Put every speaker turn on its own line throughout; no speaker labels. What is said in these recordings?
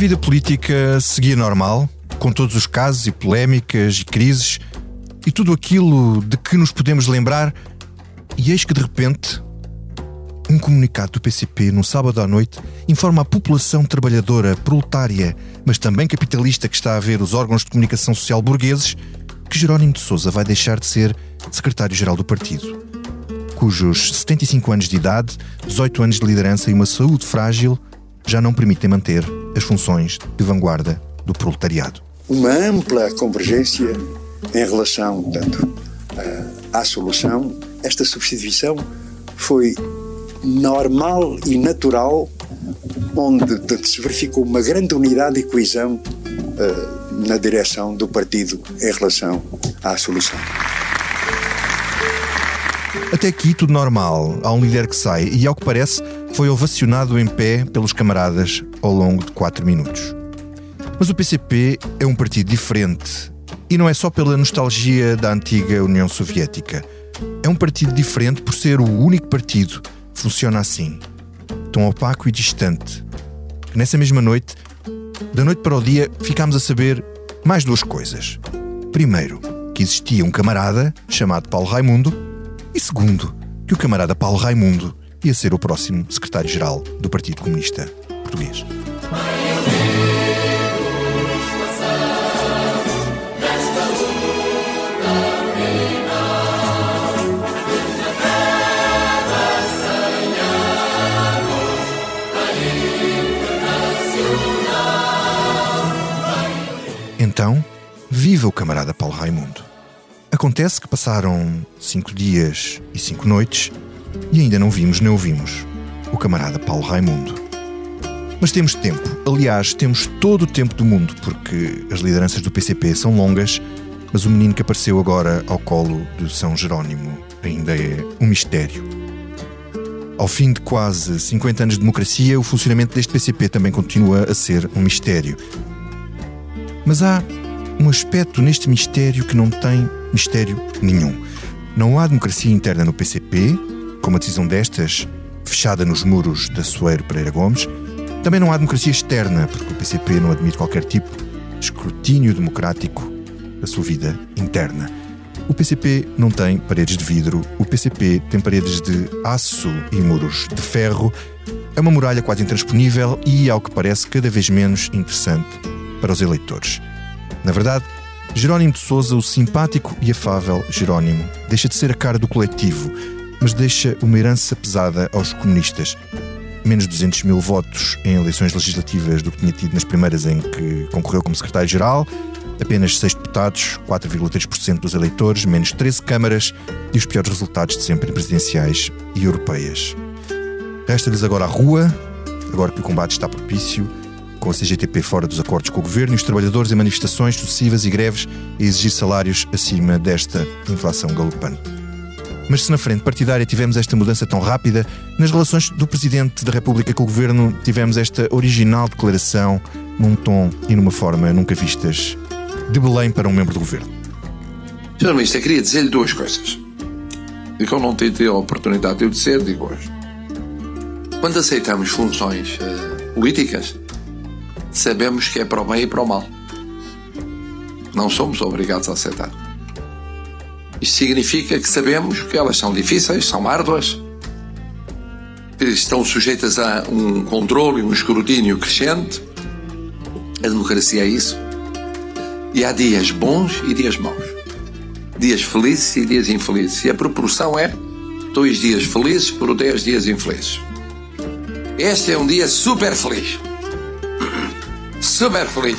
vida política seguia normal, com todos os casos e polémicas e crises e tudo aquilo de que nos podemos lembrar, e eis que de repente um comunicado do PCP, num sábado à noite, informa a população trabalhadora, proletária, mas também capitalista que está a ver os órgãos de comunicação social burgueses, que Jerónimo de Sousa vai deixar de ser secretário-geral do partido. Cujos 75 anos de idade, 18 anos de liderança e uma saúde frágil já não permitem manter as funções de vanguarda do proletariado.
Uma ampla convergência em relação, portanto, à solução. Esta substituição foi normal e natural, onde se verificou uma grande unidade e coesão uh, na direção do partido em relação à solução.
Até aqui tudo normal. Há um líder que sai e, ao que parece, foi ovacionado em pé pelos camaradas ao longo de quatro minutos. Mas o PCP é um partido diferente. E não é só pela nostalgia da antiga União Soviética. É um partido diferente por ser o único partido funciona assim, tão opaco e distante, que nessa mesma noite, da noite para o dia, ficámos a saber mais duas coisas. Primeiro, que existia um camarada chamado Paulo Raimundo, e segundo, que o camarada Paulo Raimundo ia ser o próximo secretário-geral do Partido Comunista Português. Então, viva o camarada Paulo Raimundo. Acontece que passaram cinco dias e cinco noites e ainda não vimos nem ouvimos o camarada Paulo Raimundo. Mas temos tempo, aliás, temos todo o tempo do mundo, porque as lideranças do PCP são longas, mas o menino que apareceu agora ao colo de São Jerónimo ainda é um mistério. Ao fim de quase 50 anos de democracia, o funcionamento deste PCP também continua a ser um mistério. Mas há um aspecto neste mistério que não tem mistério nenhum. Não há democracia interna no PCP, com uma decisão destas fechada nos muros da Soeiro Pereira Gomes. Também não há democracia externa, porque o PCP não admite qualquer tipo de escrutínio democrático da sua vida interna. O PCP não tem paredes de vidro, o PCP tem paredes de aço e muros de ferro. É uma muralha quase intransponível e, ao que parece, cada vez menos interessante para os eleitores. Na verdade, Jerónimo de Souza, o simpático e afável Jerónimo, deixa de ser a cara do coletivo, mas deixa uma herança pesada aos comunistas. Menos 200 mil votos em eleições legislativas do que tinha tido nas primeiras em que concorreu como secretário-geral, apenas 6 deputados, 4,3% dos eleitores, menos 13 câmaras e os piores resultados de sempre em presidenciais e europeias. Resta-lhes agora a rua, agora que o combate está propício, com a CGTP fora dos acordos com o governo e os trabalhadores em manifestações sucessivas e greves a exigir salários acima desta inflação galopante. Mas se na frente partidária tivemos esta mudança tão rápida, nas relações do Presidente da República com o Governo tivemos esta original declaração num tom e numa forma nunca vistas de Belém para um membro do Governo.
Sr. Ministro, queria dizer-lhe duas coisas. E que eu não tive a oportunidade de eu dizer, digo hoje. Quando aceitamos funções uh, políticas, sabemos que é para o bem e para o mal. Não somos obrigados a aceitar. Isto significa que sabemos que elas são difíceis, são árduas, estão sujeitas a um controle e um escrutínio crescente. A democracia é isso. E há dias bons e dias maus. Dias felizes e dias infelizes. E a proporção é dois dias felizes por dez dias infelizes. Este é um dia super feliz super feliz.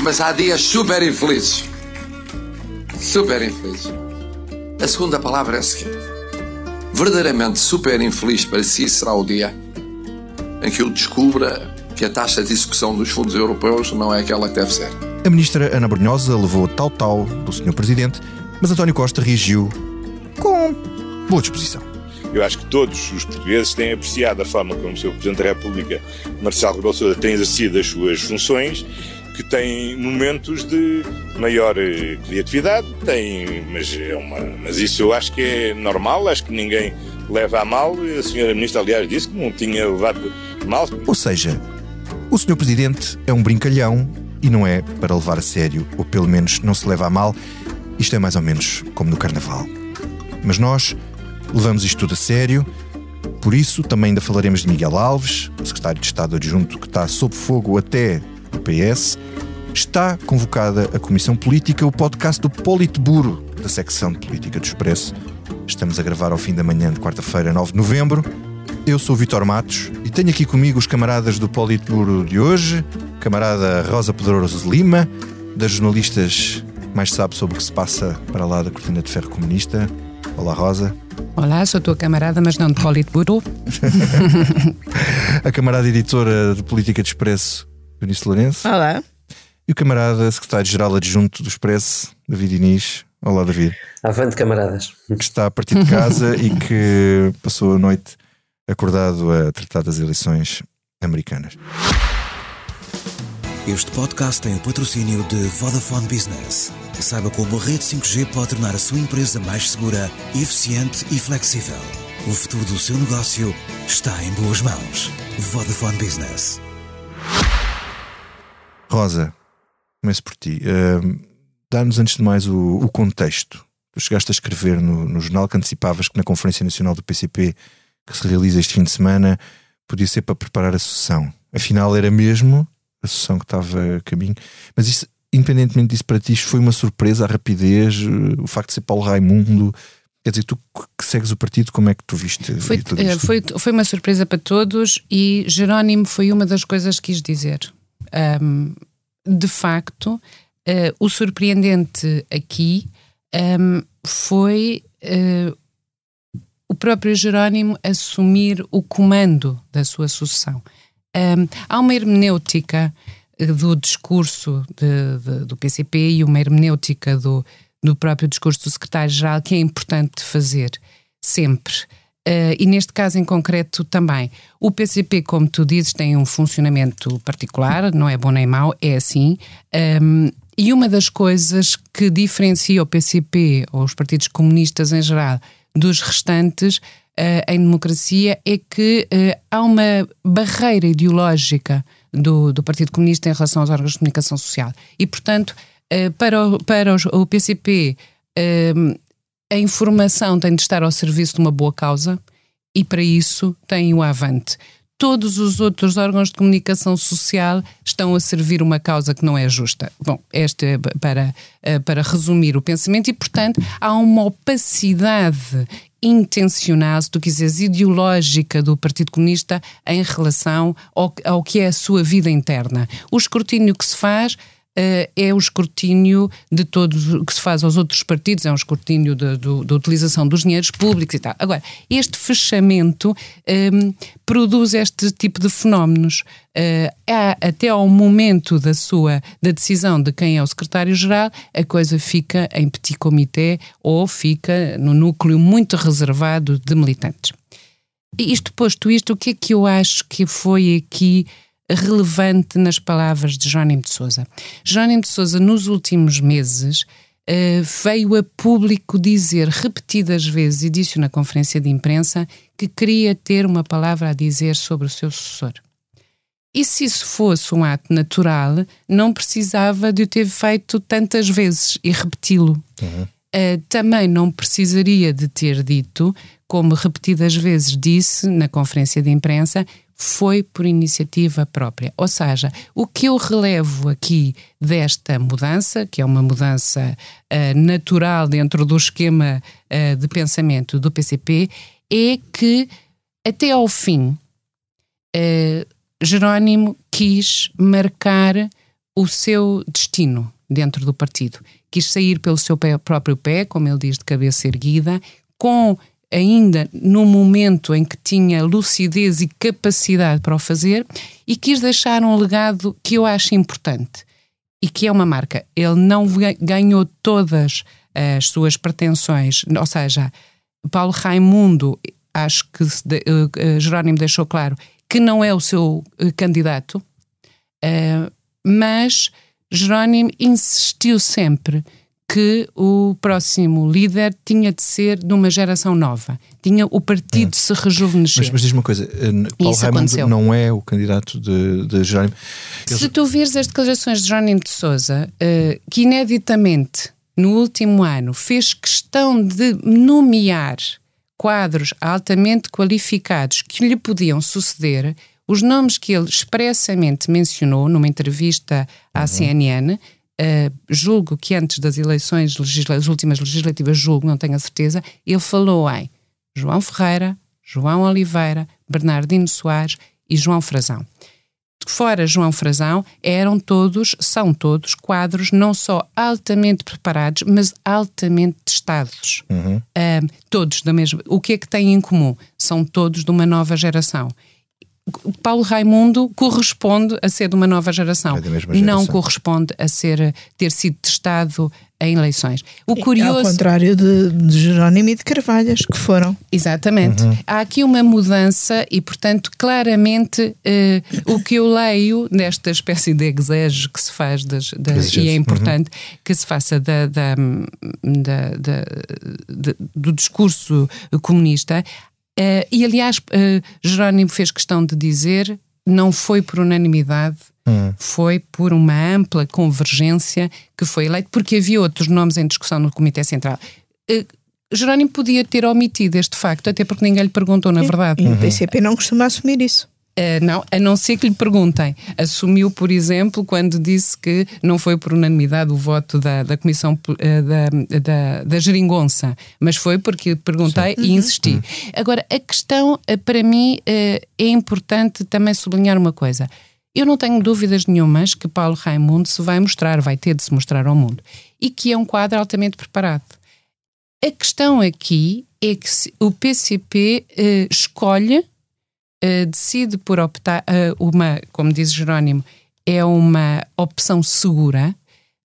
Mas há dias super infelizes. Super infelizes. A segunda palavra é a seguinte: verdadeiramente super infeliz para si será o dia em que eu descubra que a taxa de execução dos fundos europeus não é aquela que deve ser.
A ministra Ana Brunhosa levou tal-tal do Sr. Presidente, mas António Costa reagiu com boa disposição.
Eu acho que todos os portugueses têm apreciado a forma como o Sr. Presidente da República, Marcelo Rebelo Sousa, tem exercido as suas funções, que tem momentos de maior eh, criatividade, tem, mas, é uma, mas isso eu acho que é normal, acho que ninguém leva a mal. A senhora Ministra, aliás, disse que não tinha levado mal.
Ou seja, O Sr. Presidente é um brincalhão e não é para levar a sério, ou pelo menos não se leva a mal. Isto é mais ou menos como no Carnaval. Mas nós levamos isto tudo a sério, por isso também ainda falaremos de Miguel Alves, secretário de Estado adjunto que está sob fogo até o PS. Está convocada a Comissão Política, o podcast do Politburo, da secção de Política do Expresso. Estamos a gravar ao fim da manhã de quarta-feira, 9 de novembro. Eu sou o Vitor Matos e tenho aqui comigo os camaradas do Politburo de hoje, camarada Rosa Pedroso Lima, das jornalistas mais sabe sobre o que se passa para lá da cortina de ferro comunista. Olá, Rosa.
Olá, sou tua camarada, mas não de Politburo.
a camarada editora de Política de Expresso, Eunice Lourenço.
Olá.
E o camarada secretário-geral adjunto do Expresso, David Inês. Olá, David.
Avante, camaradas.
Que está a partir de casa e que passou a noite acordado a tratar das eleições americanas.
Este podcast tem o patrocínio de Vodafone Business. Saiba como a rede 5G pode tornar a sua empresa mais segura, eficiente e flexível. O futuro do seu negócio está em boas mãos. Vodafone Business.
Rosa, começo por ti. Uh, Dá-nos antes de mais o, o, contexto. Tu chegaste a escrever no, no jornal que antecipavas que na Conferência Nacional do PCP, que se realiza este fim de semana, podia ser para preparar a sucessão. Afinal, era mesmo a sucessão que estava a caminho. Mas isso, independentemente disso, para ti, foi uma surpresa a rapidez, o facto de ser Paulo Raimundo. Quer dizer, tu que segues o partido, como é que tu viste?
Foi, eh, foi, foi uma surpresa para todos e Jerónimo foi uma das coisas que quis dizer. Um, de facto, uh, o surpreendente aqui um, foi uh, o próprio Jerónimo assumir o comando da sua sucessão. Um, há uma hermenêutica eh, do discurso de, de, do PCP e uma hermenêutica do, do próprio discurso do secretário-geral que é importante fazer sempre. Uh, e neste caso em concreto também. O PCP, como tu dizes, tem um funcionamento particular, não é bom nem mau, é assim. Um, e uma das coisas que diferencia o PCP, ou os partidos comunistas em geral, dos restantes uh, em democracia é que uh, há uma barreira ideológica do, do Partido Comunista em relação aos órgãos de comunicação social. E, portanto, para, o, para os, o PCP, a informação tem de estar ao serviço de uma boa causa e, para isso, tem o avante todos os outros órgãos de comunicação social estão a servir uma causa que não é justa. Bom, este é para, para resumir o pensamento e, portanto, há uma opacidade intencional, se tu quiseres, ideológica do Partido Comunista em relação ao, ao que é a sua vida interna. O escrutínio que se faz é o escrutínio de todos o que se faz aos outros partidos, é um escrutínio da utilização dos dinheiros públicos e tal. Agora, este fechamento um, ehm, produz este tipo de fenómenos. Uh, até ao momento da sua da decisão de quem é o secretário-geral, a coisa fica em petit comité ou fica no núcleo muito reservado de militantes. Isto posto isto, o que é que eu acho que foi aqui relevante nas palavras de Jónimo de Souza. Jónimo de Souza, nos últimos meses, uh, veio a público dizer repetidas vezes, e disse na conferência de imprensa, que queria ter uma palavra a dizer sobre o seu sucessor. E se isso fosse um ato natural, não precisava de o ter feito tantas vezes e repeti-lo. Uhum. Uh, também não precisaria de ter dito, como repetidas vezes disse na conferência de imprensa, foi por iniciativa própria. Ou seja, o que eu relevo aqui desta mudança, que é uma mudança uh, natural dentro do esquema uh, de pensamento do PCP, é que até ao fim uh, Jerónimo quis marcar o seu destino dentro do partido. Quis sair pelo seu pé, próprio pé, como ele diz, de cabeça erguida, com ainda no momento em que tinha lucidez e capacidade para o fazer e quis deixar um legado que eu acho importante e que é uma marca. Ele não ganhou todas as suas pretensões, ou seja, Paulo Raimundo, acho que uh, Jerónimo deixou claro que não é o seu uh, candidato, mas Jerónimo insistiu sempre que o próximo líder tinha de ser de uma geração nova. Tinha o partido de se rejuvenescer.
Mas, mas diz uma coisa, eh, Paulo
Isso
Raimundo
aconteceu.
não é o candidato de, de Jerónimo. Eles-
Se tu vires as declarações de Jerónimo de Souza, eh, que ineditamente no último ano fez questão de nomear quadros altamente qualificados que lhe podiam suceder, os nomes que ele expressamente mencionou numa entrevista à CNN, eh, julgo que antes das eleições, legisla- as últimas legislativas, julgo, não tenho a certeza, ele falou em João Ferreira, João Oliveira, Bernardino Soares e João Frazão fora João Frazão, eram todos, são todos quadros não só altamente preparados, mas altamente testados. Ahm, todos da mesma. O que é que têm em comum? São todos de uma nova geração. Paulo Raimundo corresponde a ser de uma nova geração.
É mesma
Não
geração.
corresponde a ser ter sido testado em eleições. O
Ao
curioso
contrário de, de Jerónimo e de Carvalhas, que foram.
Exatamente.
Uhum.
Há aqui uma mudança e, portanto, claramente eh, o que eu leio nesta espécie de exege que se faz das, das- e é
uhum.
importante que se faça da, da- da- do discurso comunista. Eh, e, aliás, eh, Jerónimo fez questão de dizer não foi por unanimidade, foi por uma ampla convergência que foi eleito, porque havia outros nomes em discussão no Comitê Central. Eh, Jerónimo podia ter omitido este facto, até porque ninguém lhe perguntou, na verdade.
E o PCP não costuma assumir isso.
Eh, não, a não ser que lhe perguntem. Assumiu, por exemplo, quando disse que não foi por unanimidade o voto da, da Comissão eh, da, da, da Geringonça, mas foi porque perguntei e insisti. Agora, a questão, eh, para mim, é importante também sublinhar uma coisa. Eu não tenho dúvidas nenhumas que Paulo Raimundo se vai mostrar, vai ter de se mostrar ao mundo, e que é um quadro altamente preparado. A questão aqui é que o PCP escolhe eh, decide por optar eh, uma, como diz Jerónimo, é uma opção segura,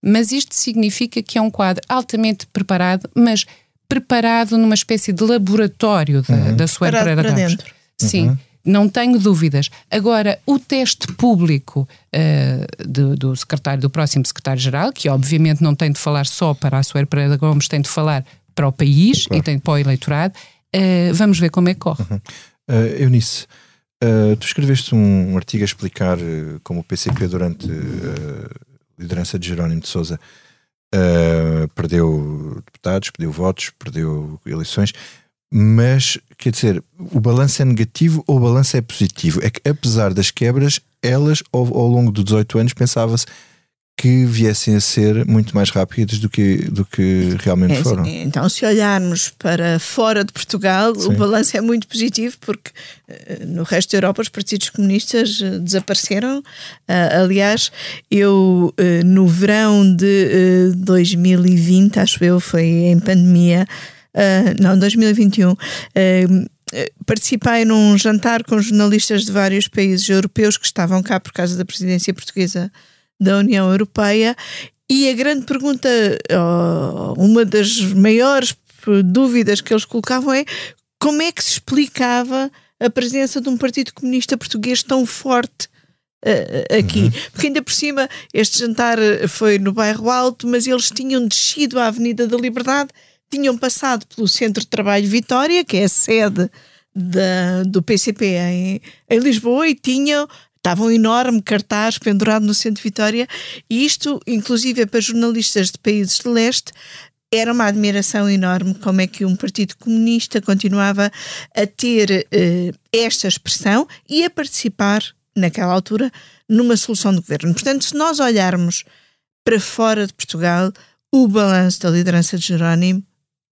mas isto significa que é um quadro altamente preparado, mas preparado numa espécie de laboratório da, da sua
Preparado para dentro.
Sim. Não tenho dúvidas. Agora, o teste público eh, do, do secretário, do próximo secretário-geral, que obviamente não tem de falar só para a Soeira Pereira Gomes, tem de falar para o país e tem para o eleitorado, eh, vamos ver como é que corre.
Uh, Eunice, uh, tu escreveste um artigo a explicar uh, como o PCP, durante uh, a liderança de Jerónimo de Souza, perdeu deputados, perdeu votos, perdeu eleições, mas quer dizer, o balanço é negativo ou o balanço é positivo? É que apesar das quebras, elas ao, ao longo dos 18 anos pensava-se que viessem a ser muito mais rápidas do que, do que realmente
É,
foram.
sim. Então, se olharmos para fora de Portugal,
Sim.
o balanço é muito positivo, porque eh, no resto da Europa os partidos comunistas eh, desapareceram. Ah, aliás, eu eh, no verão de eh, 2020, acho eu, foi em pandemia, não, 2021. eh, eh, Participei num jantar com jornalistas de vários países europeus que estavam cá por causa da presidência portuguesa da União Europeia e a grande pergunta, uma das maiores dúvidas que eles colocavam é como é que se explicava a presença de um Partido Comunista Português tão forte eh, aqui? Porque ainda por cima este jantar eh, foi no bairro Alto, mas eles tinham descido à Avenida da Liberdade, tinham passado pelo Centro de Trabalho Vitória, que é a sede da- do PCP em, em Lisboa, e tinham Estava um enorme cartaz pendurado no centro de Vitória, e isto, inclusive para jornalistas de países de leste, era uma admiração enorme como é que um partido comunista continuava a ter eh, esta expressão e a participar, naquela altura, numa solução de governo. Portanto, se nós olharmos para fora de Portugal, o balanço da liderança de Jerónimo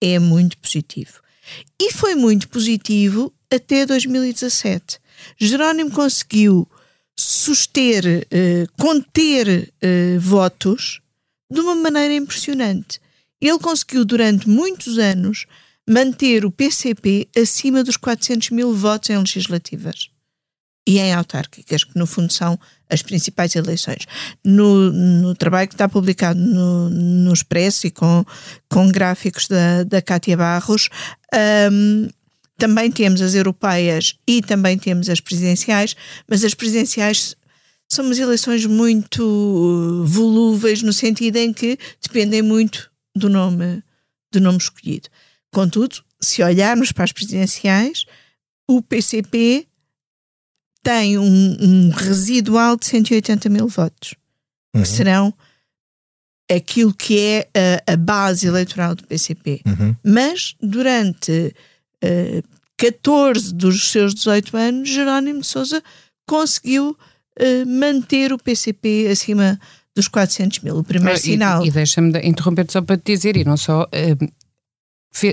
é muito positivo. E foi muito positivo até 2017. Jerónimo conseguiu suster, eh, conter eh, votos de uma maneira impressionante. Ele conseguiu, durante muitos anos, manter o PCP acima dos 400 mil votos em legislativas e em autárquicas, que no fundo são as principais eleições. No, no trabalho que está publicado no, no Expresso e com, com gráficos da, da Cátia Barros, hum, também temos as europeias e também temos as presidenciais, mas as presidenciais são umas eleições muito uh, volúveis no sentido em que dependem muito do nome, do nome escolhido. Contudo, se olharmos para as presidenciais, o PCP tem um, um residual de 180 mil votos, uhum. que serão aquilo que é a, a base eleitoral do PCP. Uhum. Mas durante uh, eh, 14 dos seus 18 anos, Jerónimo de Souza conseguiu uh, manter o PCP acima dos 400 mil. O primeiro ah, sinal.
E, e deixa-me interromper só para te dizer, e não só. Uh,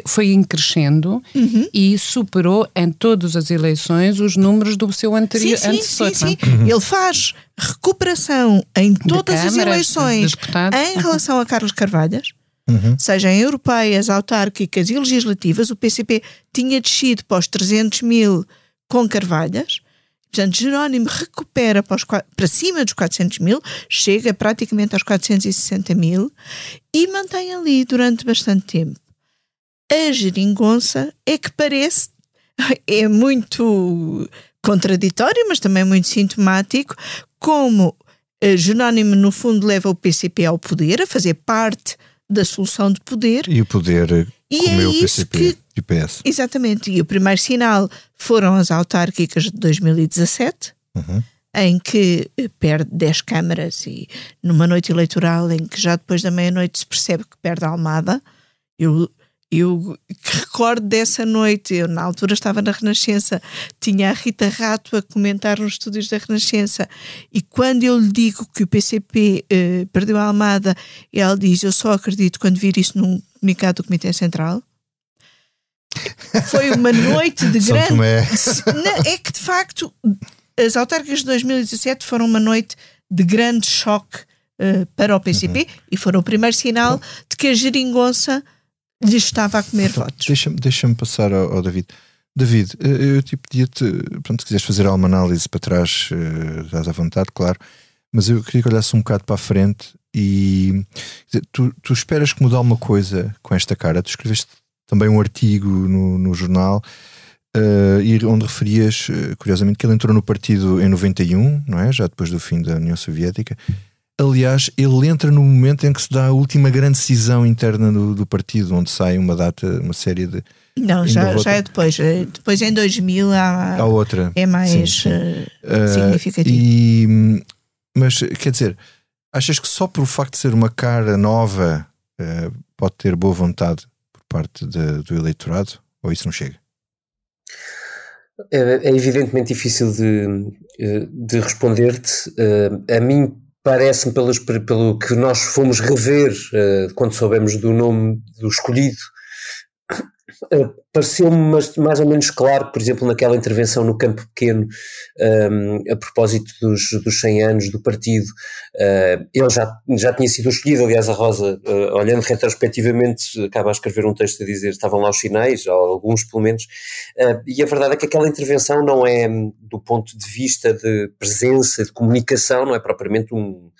foi em crescendo uhum. e superou em todas as eleições os números do seu anterior
sim, sim, antecessor. Sim, sim. Uhum. Ele faz recuperação em todas câmaras, as eleições em relação a Carlos Carvalhas, uhum. sejam europeias, autárquicas e legislativas. O PCP tinha descido para os 300 mil com Carvalhas. Portanto, Jerónimo recupera para, os, para, cima dos 400 mil, chega praticamente aos 460 mil e mantém ali durante bastante tempo. A geringonça é que parece, é muito contraditório, mas também muito sintomático, como eh, Jerónimo, no fundo, leva o PCP ao poder, a fazer parte da solução de poder.
E o poder e comeu é o PCP que, e o PS.
Exatamente. E o primeiro sinal foram as autárquicas de 2017. Uhum. Em que eh, perde 10 câmaras e numa noite eleitoral em que já depois da meia-noite se percebe que perde a Almada. Eu eu recordo dessa noite, eu na altura estava na Renascença, tinha a Rita Rato a comentar nos estúdios da Renascença, e quando eu lhe digo que o PCP eh, perdeu a Almada, ela diz: Eu só acredito quando vir isso num comunicado do Comitê Central. Foi uma noite de grande. É que de facto as autárquicas de 2017 foram uma noite de grande choque uh, para o PCP uhum. e foram o primeiro sinal de que a geringonça lhe estava a comer então, votos.
Deixa-me deixa passar ao, ao, David. David, eh, eu te pedia-te, pronto, se quiseres fazer alguma análise para trás, estás à vontade, claro, mas eu queria que olhasse um bocado para a frente e dizer, tu, tu esperas que mude alguma coisa com esta cara? Tu escreveste também um artigo no, no jornal uh, e onde referias, curiosamente, que ele entrou no partido em 91, não é? Já depois do fim da União Soviética Aliás, ele entra no momento em que se dá a última grande decisão interna do, do partido, onde sai uma data, uma série de.
Não, já, já é depois. É, depois em 2000 há,
há outra.
É mais sim, sim. Uh, significativo.
E, mas, quer dizer, achas que só por o facto de ser uma cara nova uh, pode ter boa vontade por parte de, do eleitorado? Ou isso não chega?
É, é evidentemente difícil de, de responder-te. A mim parece-me pelo que nós fomos rever uh, quando soubemos do nome do escolhido, uh, pareceu-me mais, ou menos claro, por exemplo, naquela intervenção no Campo Pequeno, um, ehm, a propósito dos, dos 100 anos do partido, uh, ele já, já tinha sido escolhido, aliás, a Rosa, uh, olhando retrospectivamente, acaba a escrever um texto a dizer estavam lá os sinais, alguns pelo menos, e a verdade é que aquela intervenção não é, do ponto de vista de presença, de comunicação, não é propriamente um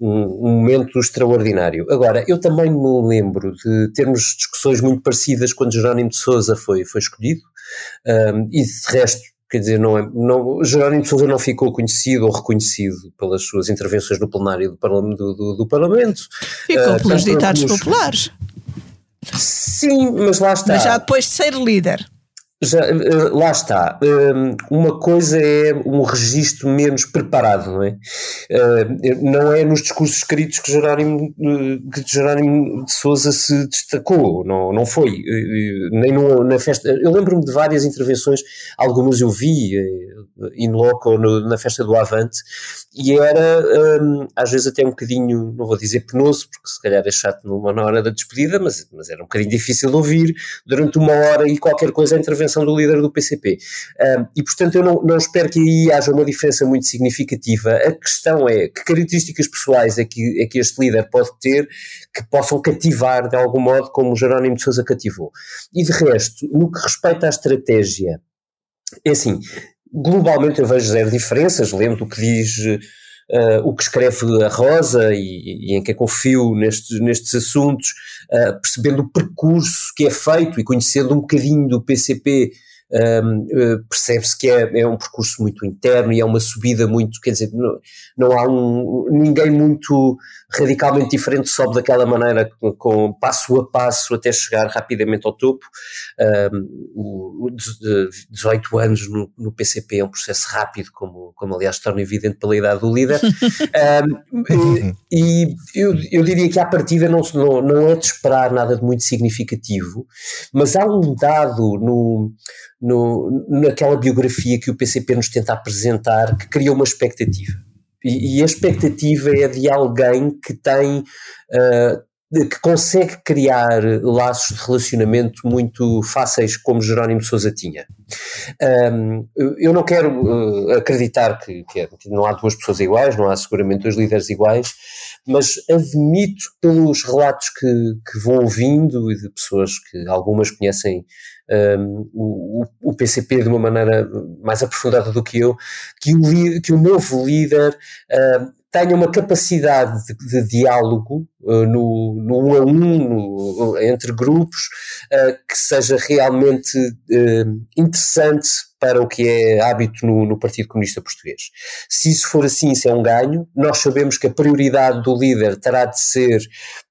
um, um, momento extraordinário. Agora, eu também me lembro de termos discussões muito parecidas quando Jerónimo de Souza foi, foi escolhido, um, e de resto, quer dizer, não é, não, Jerónimo de Souza não ficou conhecido ou reconhecido pelas suas intervenções no plenário do, Parlamento. Do, do, do Parlamento
ficou uh, pelos ditados populares.
Sim, mas lá está.
Mas já depois de ser líder.
Já, eh, lá está. Hum, uma coisa é um registro menos preparado, não é? Hum, não é nos discursos escritos que Jerónimo, eh, que Jerónimo de Souza se destacou, não, não foi. Eh, nem no, na festa. Eu lembro-me de várias intervenções, algumas eu vi in loco na festa do Avante, e era um, às vezes até um bocadinho, não vou dizer penoso, porque se calhar é chato numa hora da despedida, mas, mas era um bocadinho difícil de ouvir durante uma hora e qualquer coisa a intervenção do líder do PCP. Um, e portanto eu não, não espero que aí haja uma diferença muito significativa. A questão é que características pessoais é que, é que este líder pode ter que possam cativar de algum modo como o Jerónimo de Sousa cativou. E de resto, no que respeita à estratégia, é assim, globalmente eu vejo zero diferenças, lembro do que diz uh, o que escreve a Rosa e, e, em quem confio nestes, nestes assuntos, uh, percebendo o percurso que é feito e conhecendo um bocadinho do PCP um, uh, percebe-se que é, é, um percurso muito interno e é uma subida muito, quer dizer, não, não há um, ninguém muito radicalmente diferente sobe daquela maneira, com, com passo a passo até chegar rapidamente ao topo. Um, o, o 18 anos no, no, PCP é um processo rápido, como, como aliás torna evidente pela idade do líder. um, e eu, eu diria que à partida não, não, não é de esperar nada de muito significativo, mas há um dado no, no, naquela biografia que o PCP nos tenta apresentar que cria uma expectativa. E, e a expectativa é de alguém que tem. Uh, que consegue criar laços de relacionamento muito fáceis como Jerónimo Sousa tinha. Um, eu não quero uh, acreditar que, é, que, não há duas pessoas iguais, não há seguramente dois líderes iguais, mas admito pelos relatos que, que vou ouvindo e de pessoas que algumas conhecem um, o, o, PCP de uma maneira mais aprofundada do que eu, que o, que o novo líder uh, tenha uma capacidade de, de diálogo uh, no, no, um a um, no, entre grupos, uh, que seja realmente uh, interessante para o que é hábito no, no, Partido Comunista Português. Se isso for assim, isso é um ganho. Nós sabemos que a prioridade do líder terá de ser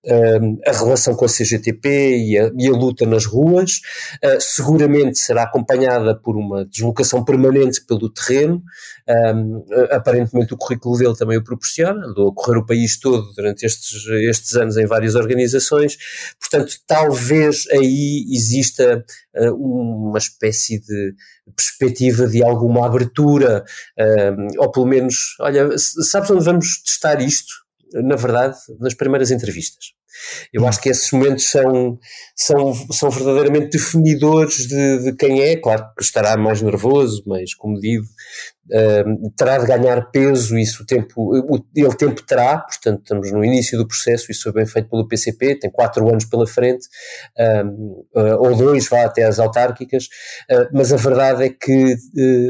uh, a relação com a CGTP e a, e a luta nas ruas. Uh, seguramente será acompanhada por uma deslocação permanente pelo terreno. Um, aparentemente o currículo dele também o proporciona, andou a correr o país todo durante estes, estes anos em várias organizações, portanto talvez aí exista uma espécie de perspectiva de alguma abertura, uh, ou pelo menos, olha, sabes onde vamos testar isto? Na verdade, nas primeiras entrevistas. Eu acho que esses momentos são, são, são verdadeiramente definidores de, de quem é, claro que estará mais nervoso, mais comedido, uh, terá de ganhar peso, isso o tempo, o, ele tempo terá, portanto estamos no início do processo, isso foi bem feito pelo PCP, tem quatro anos pela frente, uh, ou dois, vá até às autárquicas, uh, mas a verdade é que,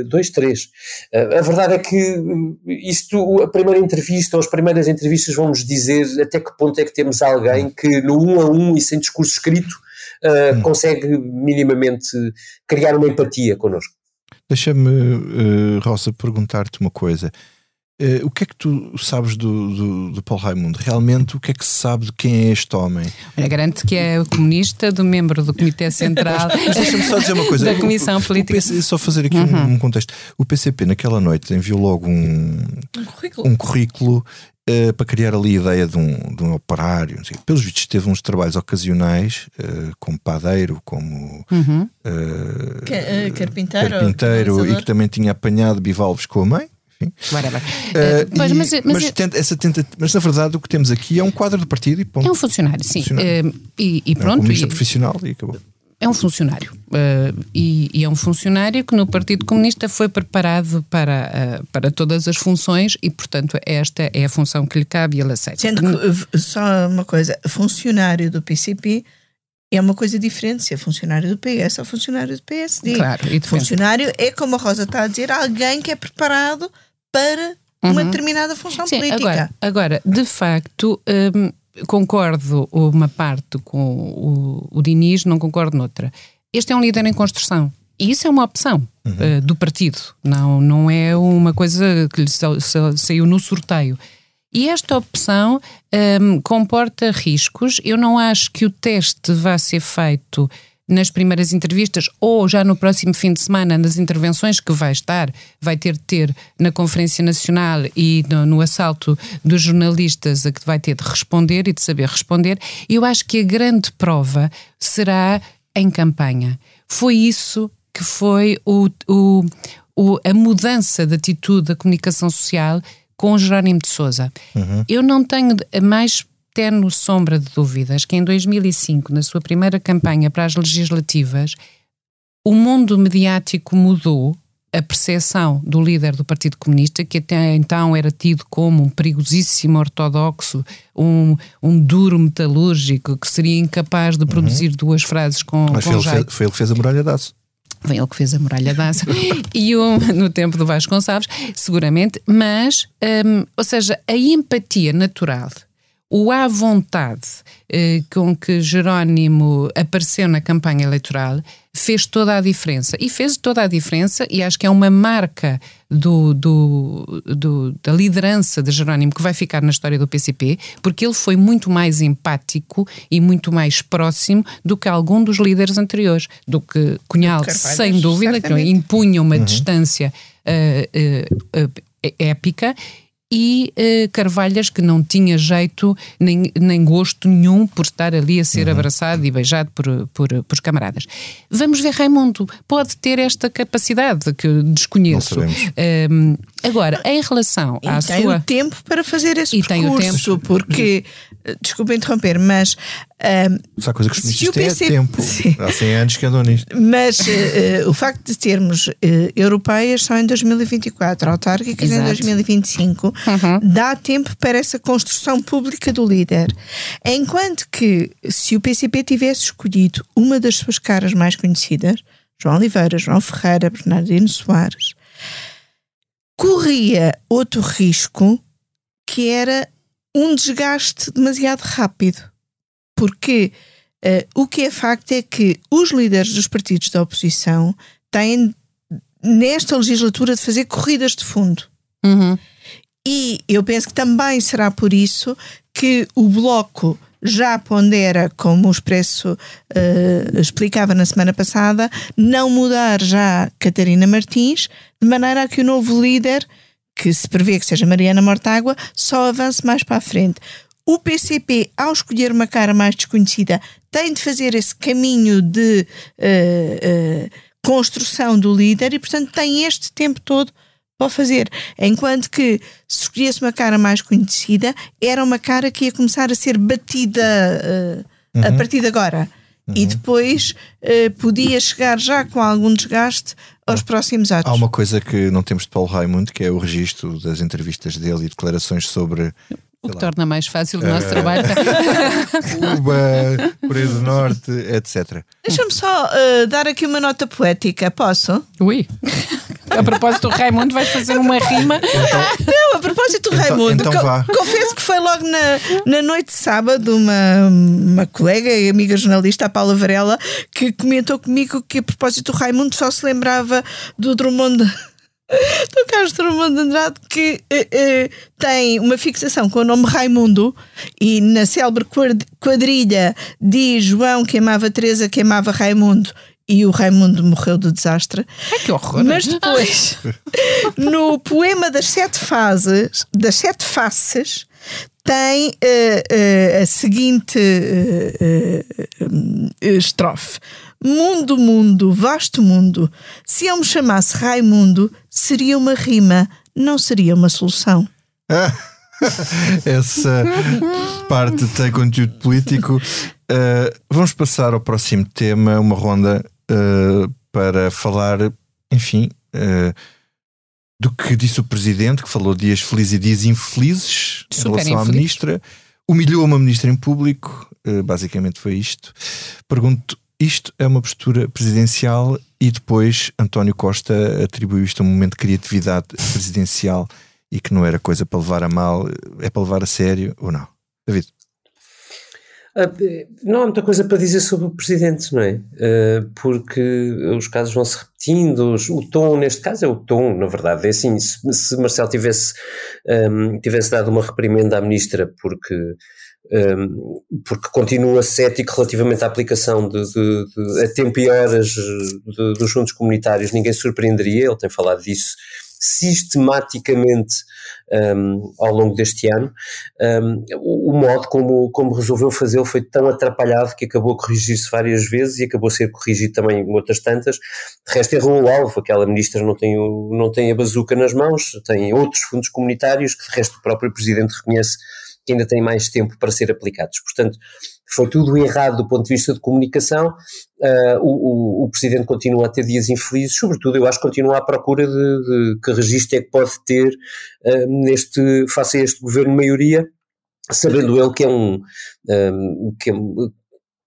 dois, três, a verdade é que isto, a primeira entrevista, ou as primeiras entrevistas vão nos dizer até que ponto é que temos alguém que no um a um e sem discurso escrito Uh, consegue minimamente criar uma empatia connosco.
Deixa-me, uh, Rosa, perguntar-te uma coisa. Uh, o que é que tu sabes do, do, do, Paulo Raimundo? Realmente, o que é que se sabe de quem é este homem?
Olha, garante que é comunista, do membro do Comitê Central.
Deixa-me só dizer uma coisa.
Da Comissão
o,
Política.
O PC, só fazer aqui uhum. um, um, contexto. O PCP, naquela noite, enviou logo um,
um currículo,
um currículo uh, para criar ali a ideia de um, de um operário. Sei, pelos vistos, teve uns trabalhos ocasionais, uh, como padeiro, como
uhum.
uh, carpinteiro,
carpinteiro e que também tinha apanhado bivalves com a mãe. Enfim. Uh, mas, mas, mas, mas, tenta, essa tenta, mas na verdade o que temos aqui é um quadro do partido e ponto.
É um funcionário, sim. Funcionário. Uh, e, e pronto.
É um e, profissional e acabou
é um funcionário. Uh, e, e, é um funcionário que no Partido Comunista foi preparado para, uh, para todas as funções e, portanto, esta é a função que lhe cabe e ele aceita.
Sendo que, só uma coisa, funcionário do PCP é uma coisa diferente se é funcionário do PS ou funcionário do PSD.
Claro, e
funcionário é, como a Rosa está a dizer, alguém que é preparado para uma uhum. determinada função
Sim,
política.
Agora, agora de facto. Um, concordo uma parte com o, o Diniz, não concordo noutra. Este é um líder em construção. E isso é uma opção uhum. uh, do partido, não, não é uma coisa que lhe saiu no sorteio. E esta opção um, ehm, comporta riscos. Eu não acho que o teste vá ser feito nas primeiras entrevistas ou já no próximo fim de semana nas intervenções que vai estar, vai ter de ter na Conferência Nacional e no, no assalto dos jornalistas a que vai ter de responder e de saber responder. Eu acho que a grande prova será em campanha. Foi isso que foi o, o, o, a mudança de atitude da comunicação social com Jerónimo de Souza. Uhum. Eu não tenho mais tenue sombra de dúvidas que em 2005, na sua primeira campanha para as legislativas, o mundo mediático mudou a percepção do líder do Partido Comunista, que até então era tido como um perigosíssimo ortodoxo, um, um duro metalúrgico, que seria incapaz de produzir uhum. duas frases com,
Mas
com
foi, ele, foi ele que fez a muralha de aço.
Foi ele que fez a muralha de aço. e um, no tempo do Vasconcelos, seguramente, mas, um, ou seja, a empatia natural o à vontade eh, com que Jerónimo apareceu na campanha eleitoral fez toda a diferença. E fez toda a diferença, e acho que é uma marca do, do, do, da liderança de Jerónimo que vai ficar na história do PCP, porque ele foi muito mais empático e muito mais próximo do que algum dos líderes anteriores, do que Cunhal, sem dúvida, que impunha uma uhum. distância uh, uh, uh, épica e uh, Carvalhas que não tinha jeito nem, nem gosto nenhum por estar ali a ser uhum. abraçado e beijado por, por, por camaradas. Vamos ver Raimundo, pode ter esta capacidade que eu desconheço. Um, agora, em relação
e
à
tem
sua...
o tempo para fazer esse e percurso, tem o tempo. porque, desculpa interromper, mas
um, coisa que os PC... é tempo. Sim. Há 100 anos que andam nisto.
Mas uh, o facto de termos uh, europeias só em 2024, autárquicas Exato. em 2025, uhum. dá tempo para essa construção pública do líder. Enquanto que, se o PCP tivesse escolhido uma das suas caras mais conhecidas, João Oliveira, João Ferreira, Bernardino Soares, corria outro risco que era um desgaste demasiado rápido porque uh, o que é facto é que os líderes dos partidos da oposição têm, nesta legislatura, de fazer corridas de fundo.
Uhum.
E eu penso que também será por isso que o Bloco já pondera, como o Expresso uh, explicava na semana passada, não mudar já Catarina Martins, de maneira a que o novo líder, que se prevê que seja Mariana Mortágua, só avance mais para a frente. O PCP, ao escolher uma cara mais desconhecida, tem de fazer esse caminho de uh, uh, construção do líder e, portanto, tem este tempo todo para fazer. Enquanto que, se escolhesse uma cara mais conhecida, era uma cara que ia começar a ser batida uh, uhum. a partir de agora. Uhum. E depois podia chegar já com algum desgaste aos próximos atos.
Há uma coisa que não temos de Paulo Raimundo, que é o registro das entrevistas dele e declarações sobre
o que torna mais fácil o nosso uh, trabalho.
Cuba, Coreia do Norte, etc.
Deixa-me só uh, dar aqui uma nota poética, posso?
Ui. A propósito do Raimundo, vais fazer uma rima.
Então, não, a propósito do então, Raimundo, então co confesso que foi logo na, na noite de sábado uma, uma colega e amiga jornalista, a Paula Varela, que comentou comigo que a propósito do Raimundo só se lembrava do Drummond do Carlos Drummond de Andrade que eh, eh, tem uma fixação com o nome Raimundo e na célebre quadrilha diz João que amava Teresa, que amava Raimundo e o Raimundo morreu do desastre.
Ai, que horror!
Mas depois, no poema das sete fases, das sete faces, tem uh, uh, a seguinte uh, estrofe: Mundo, mundo, vasto mundo. Se eu me chamasse Raimundo, seria uma rima, não seria uma solução.
Essa parte tem conteúdo político. Uh, vamos passar ao próximo tema, uma ronda uh, para falar, enfim, uh, do que disse o Presidente, que falou dias felizes e dias infelizes Super em relação infeliz. à Ministra. Humilhou uma Ministra em público, basicamente foi isto. Pergunto isto é uma postura presidencial e depois António Costa atribuiu isto a um momento de criatividade presidencial e que não era coisa para levar a mal, é para levar a sério ou não? David?
Ah, não há muita coisa para dizer sobre o presidente, não é? Ah, porque os casos vão se repetindo, o tom, neste caso, é o tom, na verdade. É assim: se, Marcelo tivesse, tivesse dado uma reprimenda à ministra porque porque continua cético relativamente à aplicação de, de, de a tempo e horas de, dos juntos comunitários, ninguém surpreenderia, ele tem falado disso sistematicamente um, ao longo deste ano. Um, o, o, modo como, como resolveu fazê-lo foi tão atrapalhado que acabou a corrigir-se várias vezes e acabou a ser corrigido também em outras tantas. De resto, errou o alvo. Aquela ministra não tem, o, não tem a bazuca nas mãos, tem outros fundos comunitários que, de resto, o próprio presidente reconhece que ainda têm mais tempo para ser aplicados. Portanto, foi tudo errado do ponto de vista de comunicação. Uh, o, o, Presidente continua a ter dias infelizes, sobretudo, eu acho que continua à procura de, de que registro é que pode ter uh, neste, face a este governo maioria, sabendo ele que é um, um que, é,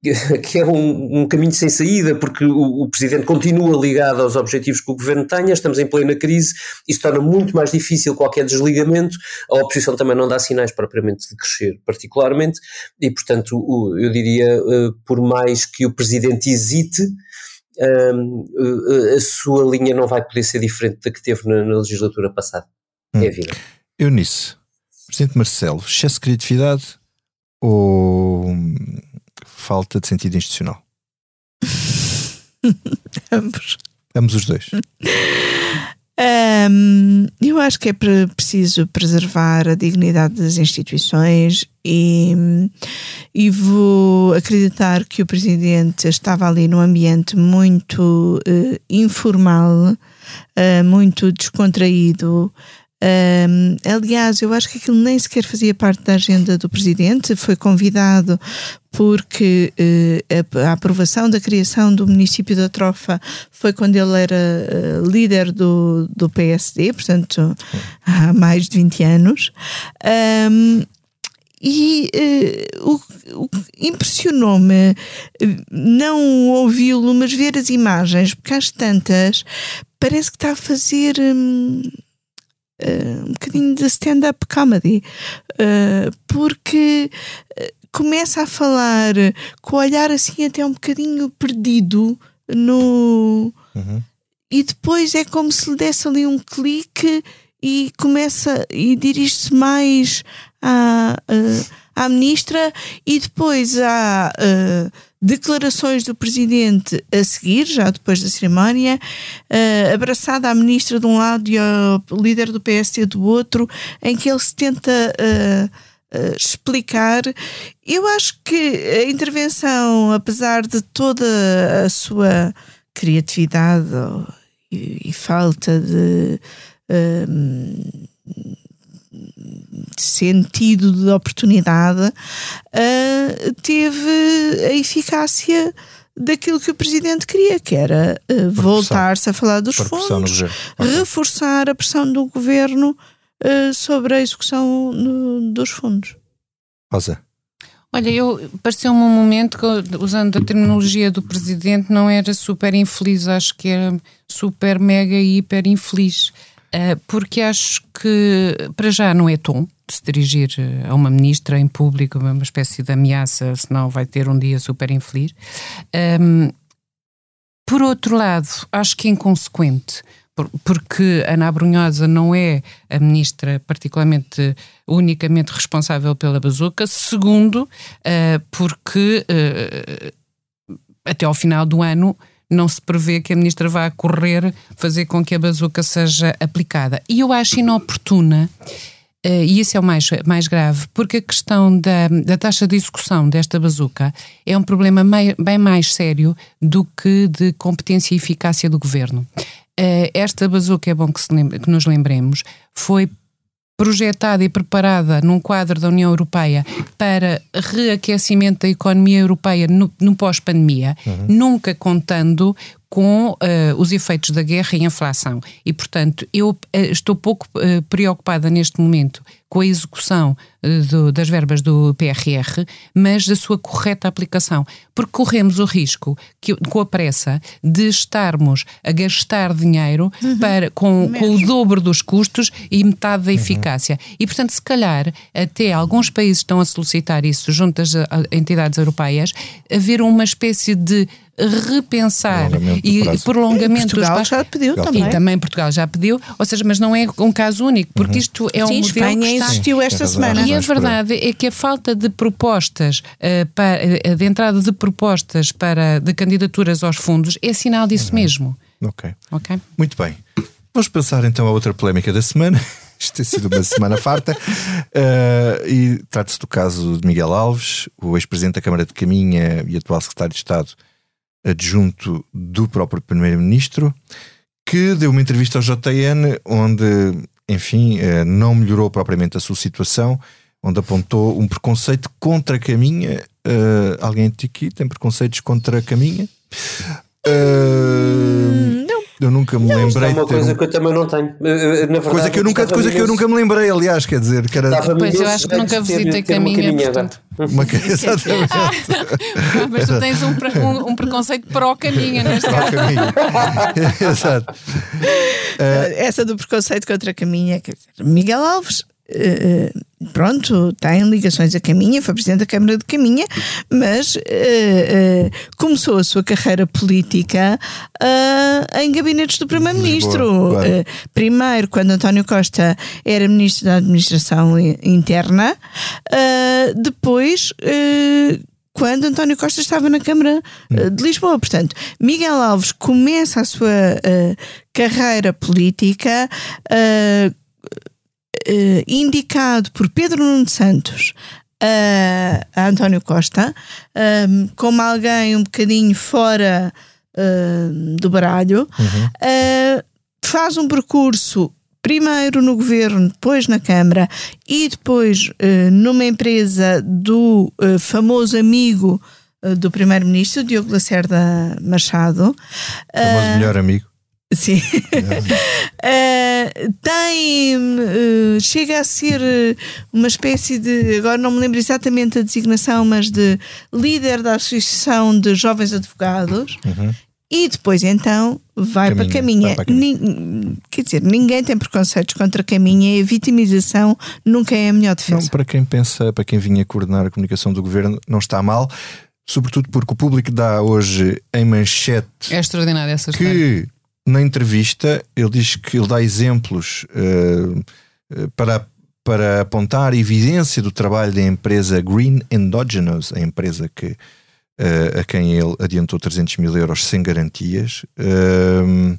que é um, um, caminho sem saída, porque o, o, Presidente continua ligado aos objetivos que o Governo tenha, estamos em plena crise, isso torna muito mais difícil qualquer desligamento, a oposição também não dá sinais propriamente de crescer, particularmente, e portanto o, eu diria, uh, por mais que o Presidente hesite, uh, a sua linha não vai poder ser diferente da que teve na, na legislatura passada, é hum. é evidente.
Eunice, Presidente Marcelo, excesso de criatividade ou falta de sentido institucional?
Ambos.
Ambos os dois.
Um, eu acho que é preciso preservar a dignidade das instituições e, e vou acreditar que o presidente estava ali num ambiente muito uh, informal, uh, muito descontraído, um, aliás, eu acho que aquilo nem sequer fazia parte da agenda do presidente, foi convidado porque uh, a, aprovação da criação do município da Trofa foi quando ele era uh, líder do, do PSD, portanto há mais de 20 anos. Um, e uh, o, o impressionou-me não ouvi-lo, mas ver as imagens, porque às tantas parece que está a fazer. Um, uh, um bocadinho de stand-up comedy, uh, porque eh, começa a falar com o olhar assim até um bocadinho perdido no. Uhum. E depois é como se lhe desse ali um clique e começa e dirige-se mais à, à ministra e depois à declarações do presidente a seguir, já depois da cerimónia, uh, abraçada à ministra de um lado e ao líder do PSD do outro, em que ele se tenta uh, uh, explicar. Eu acho que a intervenção, apesar de toda a sua criatividade e, e falta de sentido de oportunidade, uh, teve a eficácia daquilo que o Presidente queria, que era uh, voltar-se a falar dos fundos, reforçar a pressão do Governo uh, sobre a execução no, dos fundos.
Rosa.
Olha, eu pareceu-me um momento que, usando a terminologia do Presidente, não era super infeliz, acho que era super, mega e hiper infeliz. Uh, porque acho que, para já, não é tom de se dirigir eh, a uma ministra em público, uma espécie de ameaça, senão vai ter um dia super infeliz. Um, por outro lado, acho que é inconsequente, porque Ana Brunhosa não é a ministra particularmente, unicamente responsável pela bazuca. Segundo, uh, porque até ao final do ano não se prevê que a ministra vá correr fazer com que a bazuca seja aplicada. E eu acho inoportuna. Uh, e isso é o mais, mais grave, porque a questão da, da taxa de execução desta bazuca é um problema mei, bem mais sério do que de competência e eficácia do governo. Uh, esta bazuca, é bom que, lembre, que nos lembremos, foi projetada e preparada num quadro da União Europeia para reaquecimento da economia europeia no, no pós-pandemia, uhum. nunca contando com uh, os efeitos da guerra e inflação. E, portanto, eu uh, estou pouco uh, preocupada neste momento com a execução do, das verbas do PRR, mas da sua correta aplicação, porque corremos o risco, que, com a pressa, de estarmos a gastar dinheiro uhum. para, com, com, o dobro dos custos e metade da uhum. eficácia. E, portanto, se calhar, até alguns países estão a solicitar isso junto às entidades europeias, haver uma espécie de repensar e prolongamento
Portugal dos já pediu também.
E também Portugal já pediu, ou seja, mas não é um caso único, porque uhum. isto é um
Sim,
modelo
Espanha
que
existiu esta
Sim,
semana.
E a verdade é que a falta de propostas, uh, para, uh, de entrada de propostas para, de candidaturas aos fundos é sinal disso uhum. mesmo.
Ok. Ok. Muito bem. Vamos pensar então a outra polémica da semana. Isto tem sido uma semana farta. Uh, e trata-se do caso de Miguel Alves, o ex-presidente da Câmara de Caminha e atual secretário de Estado adjunto do próprio Primeiro-Ministro, que deu uma entrevista ao JN onde, enfim, eh, não melhorou propriamente a sua situação, onde apontou um preconceito contra caminha. Uh, alguém aqui tem preconceitos contra caminha?
Uh... Não
eu nunca me
Não, isto
lembrei
é uma coisa
um-
que eu também não tenho. Na verdade,
coisa que eu nunca, coisa que eu nunca me lembrei, aliás, quer dizer, que era
Pois, eu acho que nunca visitei caminha,
caminha
portanto.
uma exatamente
Ah, mas tu tens um, pre- um- um preconceito para o caminho neste
para o
caso.
caminho. Exato.
Essa do preconceito contra a caminha, quer dizer, Miguel Alves. Eh, pronto, tem ligações a Caminha, foi presidente da Câmara de Caminha, mas eh, eh, começou a sua carreira política em gabinetes do Primeiro-Ministro.
Claro.
Eh, primeiro, quando António Costa era Ministro da Administração Interna, depois. eh, quando António Costa estava na Câmara eh, de Lisboa. Portanto, Miguel Alves começa a sua eh, carreira política eh, eh, indicado por Pedro Nuno Santos a, a António Costa ehm, como alguém um bocadinho fora ehm, do baralho, eh, faz um percurso primeiro no governo, depois na Câmara e depois eh, numa empresa do famoso amigo do primeiro-ministro, Diogo Lacerda Machado.
Famoso melhor amigo.
Sim. Eh, tem. eh, chega a ser eh, uma espécie de. Agora não me lembro exatamente a designação, mas de líder da Associação de Jovens Advogados. E depois então vai
Caminha,
para Caminha.
vai para Caminha.
Quer dizer, ninguém tem preconceitos contra Caminha e a vitimização nunca é a melhor defesa.
Não, para quem pensa, para quem vinha coordenar a comunicação do governo, não está mal, sobretudo porque o público dá hoje em manchete
É extraordinária essa história.
que na entrevista ele diz que ele dá exemplos eh, para, para apontar evidência do trabalho da empresa Green Endogenous, a empresa que, eh, a quem ele adiantou 300 mil euros sem garantias. Eh,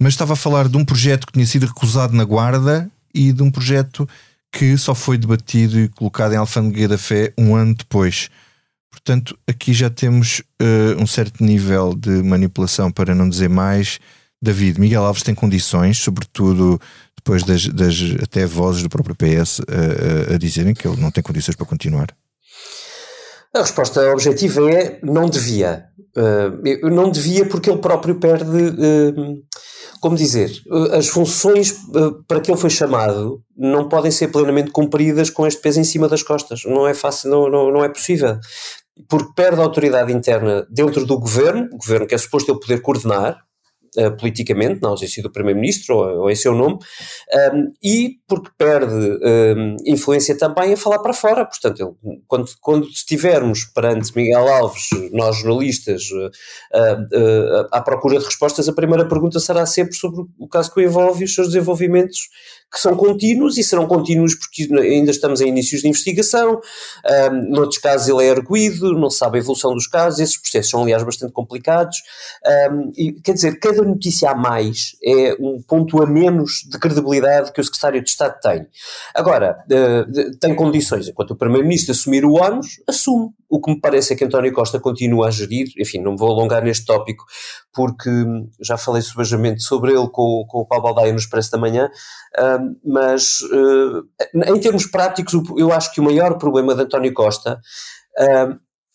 mas estava a falar de um projeto que tinha sido recusado na Guarda e de um projeto que só foi debatido e colocado em Alfândega da Fé um ano depois. Portanto, aqui já temos um certo nível de manipulação, para não dizer mais. David, Miguel Alves tem condições, sobretudo depois das, das até vozes do próprio PS a, a- a dizerem que ele não tem condições para continuar.
A resposta objetiva é não devia. Uh, não devia porque ele próprio perde, uh, como dizer, as funções uh, para que ele foi chamado não podem ser plenamente cumpridas com este peso em cima das costas. Não é fácil, não, não, não é possível. Porque perde a autoridade interna dentro do governo, o governo que é suposto ele poder coordenar, uh, politicamente, na ausência do Primeiro-Ministro ou, ou em seu nome, um, e porque perde um, influência também a falar para fora. Portanto, ele, quando, quando estivermos perante Miguel Alves, nós jornalistas, uh, uh, à procura de respostas, a primeira pergunta será sempre sobre o caso que o envolve e os seus desenvolvimentos que são contínuos e serão contínuos porque ainda estamos em inícios de investigação, um, noutros casos ele é arguído, não se sabe a evolução dos casos, esses processos são aliás bastante complicados, um, e quer dizer, cada notícia a mais é um ponto a menos de credibilidade que o Secretário de Estado tem. Agora, uh, tem condições, enquanto o Primeiro-Ministro assumir o ônus, assume. O que me parece é que António Costa continua a gerir, enfim, não me vou alongar neste tópico, porque já falei subajamente sobre ele com, com o Paulo Baldaia no Expresso da Manhã, uh, mas uh, em termos práticos, eu acho que o maior problema de António Costa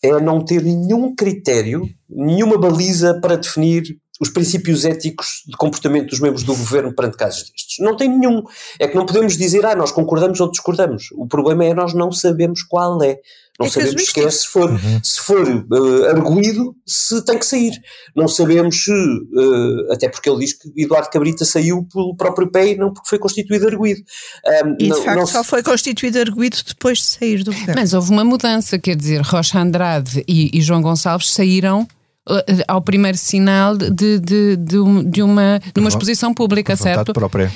é não ter nenhum critério, nenhuma baliza para definir os princípios éticos de comportamento dos membros do governo perante casos destes. Não tem nenhum. É que não podemos dizer, ah, nós concordamos ou discordamos. O problema é nós não sabemos qual é. Não
É
sabemos sequer se for,
Uhum.
se for uh, arguído, se tem que sair. Não sabemos se, uh, até porque ele diz que Eduardo Cabrita saiu pelo próprio pé e não porque foi constituído arguído. Um,
E de
não-
facto
não
só
se-
foi constituído arguído depois de sair do governo.
Mas houve uma mudança, quer dizer, Rocha Andrade e, e João Gonçalves saíram ao primeiro sinal de, de, de, de uma, de uma exposição pública, certo?
própria.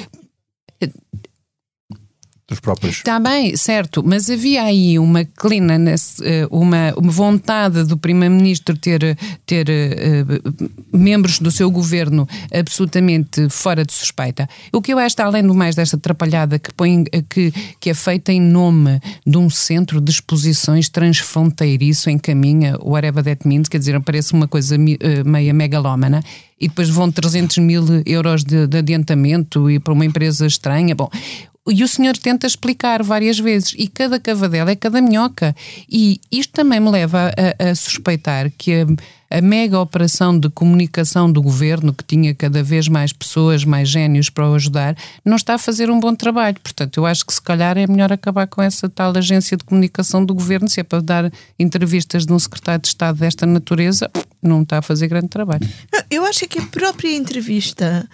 Dos próprios.
Está bem, certo, mas havia aí uma clina, eh, uma, vontade do Primeiro-Ministro ter, ter eh, membros do seu governo absolutamente fora de suspeita. O que eu acho, além do mais desta atrapalhada que, põe, que, que é feita em nome de um centro de exposições transfronteiriço em caminha, whatever that means, quer dizer, parece uma coisa eh, meia megalómana, e depois vão 300 mil euros de, de adiantamento e para uma empresa estranha. Bom, e o senhor tenta explicar várias vezes, e cada cavadela é cada minhoca. E isto também me leva a, a suspeitar que a, a, mega operação de comunicação do governo, que tinha cada vez mais pessoas, mais génios para o ajudar, não está a fazer um bom trabalho. Portanto, eu acho que se calhar é melhor acabar com essa tal agência de comunicação do governo, se é para dar entrevistas de um secretário de Estado desta natureza, não está a fazer grande trabalho.
Eu acho que a própria entrevista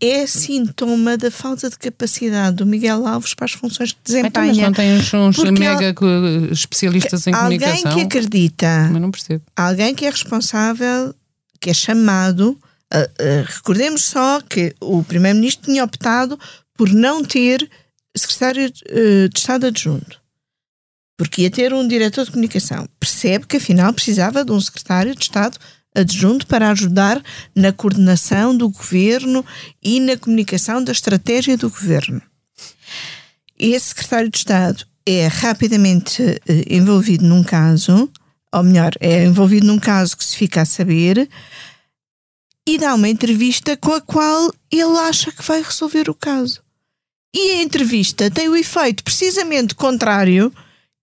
é sintoma da falta de capacidade do Miguel Alves para as funções que desempenha. Então, mas
não tem uns, uns mega especialistas em
alguém
comunicação?
Alguém que acredita,
mas não percebo.
alguém que é responsável, que é chamado, uh, uh, recordemos só que o Primeiro-Ministro tinha optado por não ter secretário uh, de Estado adjunto. Porque ia ter um diretor de comunicação. Percebe que afinal precisava de um secretário de Estado adjunto para ajudar na coordenação do governo e na comunicação da estratégia do governo. Esse secretário de Estado é rapidamente eh, envolvido num caso, ou melhor, é envolvido num caso que se fica a saber e dá uma entrevista com a qual ele acha que vai resolver o caso. E a entrevista tem o efeito precisamente contrário,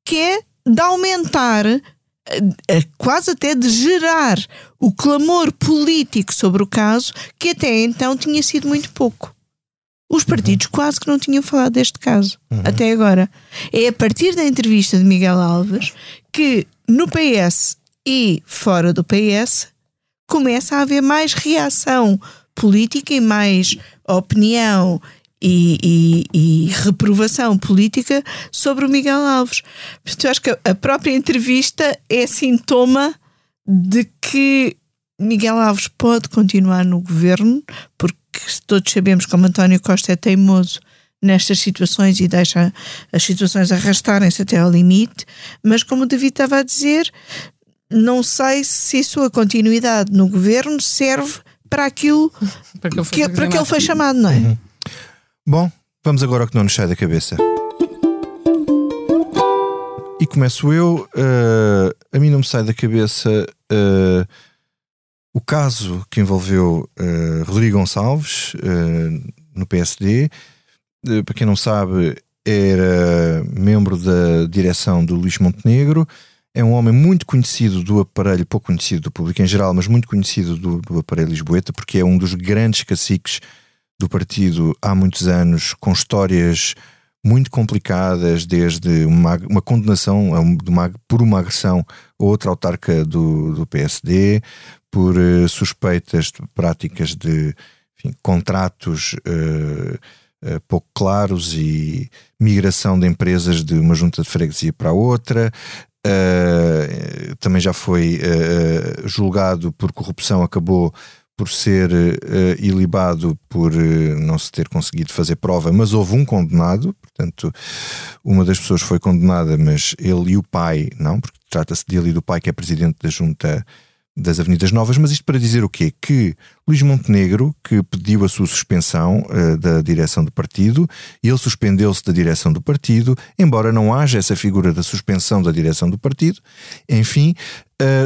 que é de aumentar quase até de gerar o clamor político sobre o caso, que até então tinha sido muito pouco. Os partidos uhum. quase que não tinham falado deste caso, uhum. até agora. É a partir da entrevista de Miguel Alves que no PS e fora do PS começa a haver mais reação política e mais opinião e, e, e, reprovação política sobre o Miguel Alves. Portanto, eu acho que a própria entrevista é sintoma de que Miguel Alves pode continuar no governo, porque todos sabemos como António Costa é teimoso nestas situações e deixa as situações arrastarem-se até ao limite, mas como o David estava a dizer, não sei se a sua continuidade no governo serve para aquilo para que, que, para que ele foi chamado, não é? Uhum.
Bom, vamos agora ao que não nos sai da cabeça. E começo eu. Uh, a mim não me sai da cabeça uh, o caso que envolveu uh, Rodrigo Gonçalves no PSD. para quem não sabe, era membro da direção do Luís Montenegro. É um homem muito conhecido do aparelho, pouco conhecido do público em geral, mas muito conhecido do, do aparelho Lisboeta, porque é um dos grandes caciques do partido há muitos anos, com histórias muito complicadas, desde uma, uma condenação uma, por uma agressão a outra autarca do, do PSD, por uh, suspeitas de práticas de enfim, contratos uh, uh, pouco claros e migração de empresas de uma junta de freguesia para outra. também já foi julgado por corrupção, acabou por ser uh, ilibado por uh, não se ter conseguido fazer prova, mas houve um condenado, portanto, uma das pessoas foi condenada, mas ele e o pai, não, porque trata-se dele e do pai que é presidente da junta das Avenidas Novas, mas isto para dizer o quê? Que Luís Montenegro, que pediu a sua suspensão uh, da direção do partido, ele suspendeu-se da direção do partido, embora não haja essa figura da suspensão da direção do partido, enfim,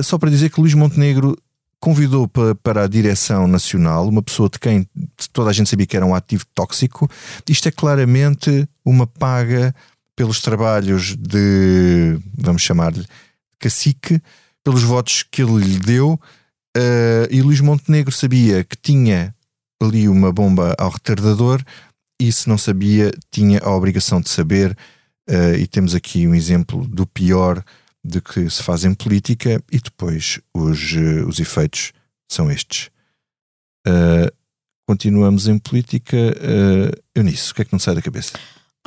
só para dizer que Luís Montenegro convidou para, para a direção nacional uma pessoa de quem toda a gente sabia que era um ativo tóxico. Isto é claramente uma paga pelos trabalhos de, vamos chamar-lhe, cacique, pelos votos que ele lhe deu. Uh, e Luís Montenegro sabia que tinha ali uma bomba ao retardador e se não sabia, tinha a obrigação de saber. Uh, e temos aqui um exemplo do pior de que se faz em política e depois os, uh, os efeitos são estes. Uh, continuamos em política. Uh, Eunice, o que é que não sai da cabeça?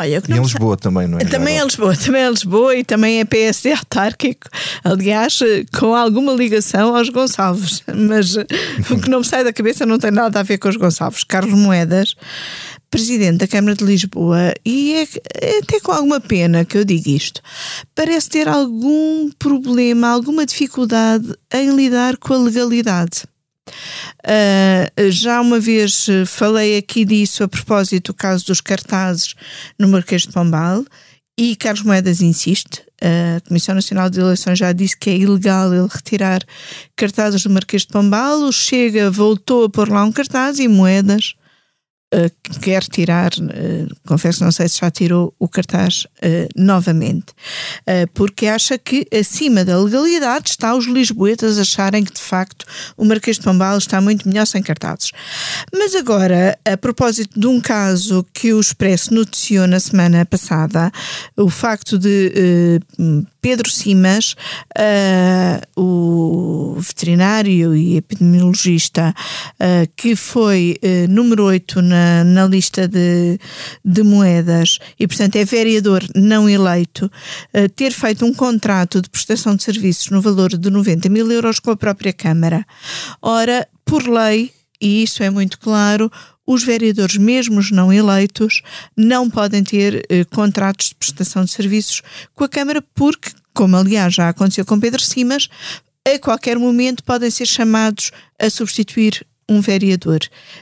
Olha,
e em Lisboa também, não é?
Também é Lisboa, também é Lisboa e também é PSD autárquico, aliás, com alguma ligação aos Gonçalves, mas o que não me sai da cabeça não tem nada a ver com os Gonçalves. Carlos Moedas presidente da Câmara de Lisboa, e é, é, até com alguma pena que eu digo isto, parece ter algum problema, alguma dificuldade em lidar com a legalidade. Uh, já uma vez falei aqui disso a propósito do caso dos cartazes no Marquês de Pombal e Carlos Moedas insiste. A Comissão Nacional de Eleições já disse que é ilegal ele retirar cartazes do Marquês de Pombal. O Chega voltou a pôr lá um cartaz e Moedas uh, quer tirar, uh, confesso, não sei se já tirou o cartaz uh, novamente, porque acha que acima da legalidade está os lisboetas acharem que de facto o Marquês de Pombal está muito melhor sem cartazes. Mas agora, a propósito de um caso que o Expresso noticiou na semana passada, o facto de Pedro Simas, o veterinário e epidemiologista que foi número 8 na na, lista de, de moedas e, portanto, é vereador não eleito, uh, ter feito um contrato de prestação de serviços no valor de 90 mil euros com a própria Câmara. Ora, por lei, e isso é muito claro, os vereadores, mesmo os não eleitos, não podem ter eh, contratos de prestação de serviços com a Câmara, porque, como aliás já aconteceu com Pedro Simas, a qualquer momento podem ser chamados a substituir um vereador.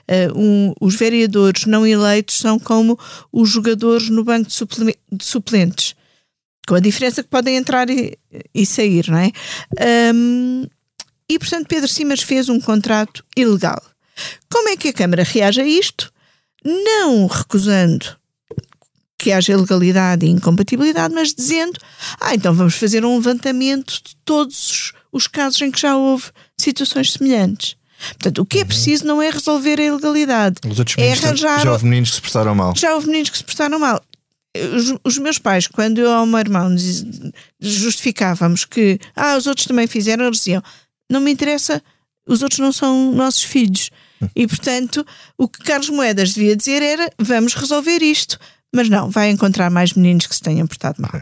Uh, um, os vereadores não eleitos são como os jogadores no banco de, suple de suplentes, com a diferença que podem entrar e, e sair, não é? Um, e, portanto, Pedro Simas fez um contrato ilegal. Como é que a Câmara reage a isto? Não recusando que haja ilegalidade e incompatibilidade, mas dizendo: ah, então vamos fazer um levantamento de todos os casos em que já houve situações semelhantes. Portanto, o que é uhum. preciso não é resolver a ilegalidade.
É arranjar. Já houve meninos que se portaram mal.
Já houve meninos que se portaram mal. Os, os, meus pais, quando eu ao meu irmão justificávamos que ah, os outros também fizeram, eles diziam: não me interessa, os outros não são nossos filhos. Hum. E portanto, o que Carlos Moedas devia dizer era: vamos resolver isto. Mas não, vai encontrar mais meninos que se tenham portado mal.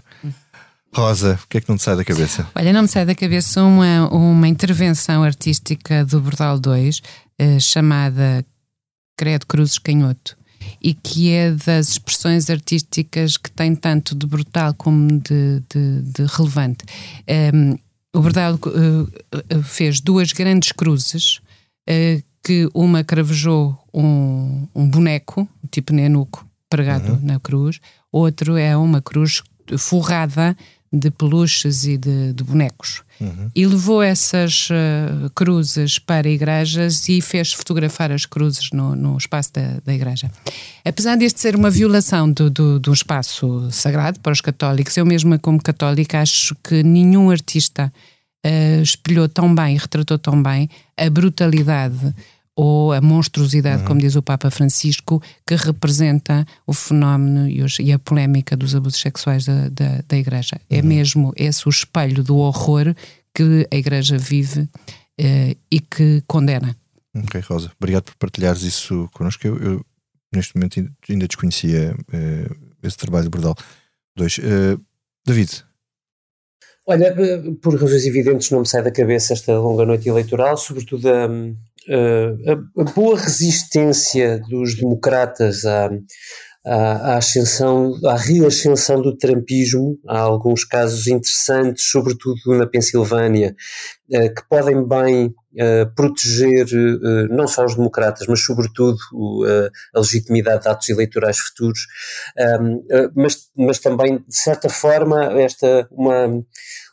Rosa, o que é que não te sai da cabeça?
Olha, não me sai da cabeça uma, uma intervenção artística do Bordal 2 eh, chamada Credo Cruzes Canhoto e que é das expressões artísticas que tem tanto de brutal como de, de, de relevante. Um, ehm, o Bordal uh, fez duas grandes cruzes, uh, que uma cravejou um, um boneco, tipo nenuco, pregado uhum. na cruz, outro é uma cruz forrada de peluches e de, de bonecos. Uhum. E levou essas uh, cruzes para igrejas e fez fotografar as cruzes no, no espaço da, da igreja. Apesar deste ser uma violação do, do, do espaço sagrado para os católicos, eu mesma como católica acho que nenhum artista uh, espelhou tão bem, retratou tão bem a brutalidade ou a monstruosidade, uhum. como diz o Papa Francisco, que representa o fenómeno e, os, e a polémica dos abusos sexuais da, da, da Igreja. É uhum. É mesmo esse o espelho do horror que a Igreja vive eh, e que condena.
Ok, Rosa, obrigado por partilhares isso connosco. Eu, eu neste momento ainda desconhecia eh, esse trabalho de Bordal. Dois. Eh, David,
Olha, por razões evidentes não me sai da cabeça esta longa noite eleitoral, sobretudo a, a, a boa resistência dos democratas à, à, ascensão, à reascensão do trumpismo. Há alguns casos interessantes, sobretudo na Pensilvânia, eh, que podem bem eh, proteger eh, não só os democratas, mas sobretudo a legitimidade de atos eleitorais futuros, mas, mas também, de certa forma, esta uma